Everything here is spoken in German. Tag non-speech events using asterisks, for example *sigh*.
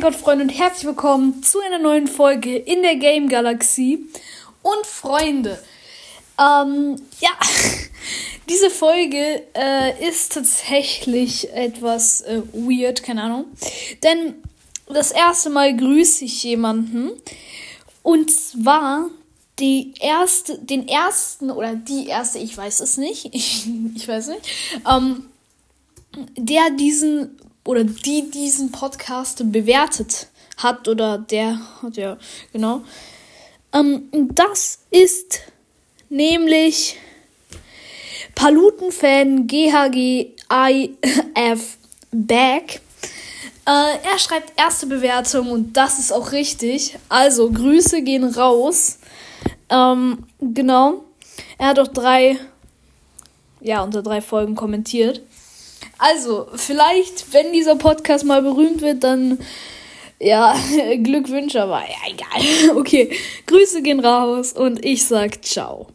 mein Gott, Freunde, und herzlich willkommen zu einer neuen Folge in der Game Galaxie. Und Freunde, ähm, ja, *laughs* diese Folge äh, ist tatsächlich etwas äh, weird, keine Ahnung. Denn das erste Mal grüße ich jemanden. Und zwar die erste, den ersten oder die erste, ich weiß es nicht, *laughs* ich, ich weiß nicht, ähm, der diesen oder die diesen Podcast bewertet hat oder der hat ja genau. Ähm, das ist nämlich Palutenfan GHGIF Back. Äh, er schreibt erste Bewertung und das ist auch richtig. Also Grüße gehen raus. Ähm, genau. Er hat auch drei, ja, unter drei Folgen kommentiert. Also, vielleicht, wenn dieser Podcast mal berühmt wird, dann ja, *laughs* Glückwünsche, aber ja, egal. *laughs* Okay, Grüße gehen raus und ich sag ciao.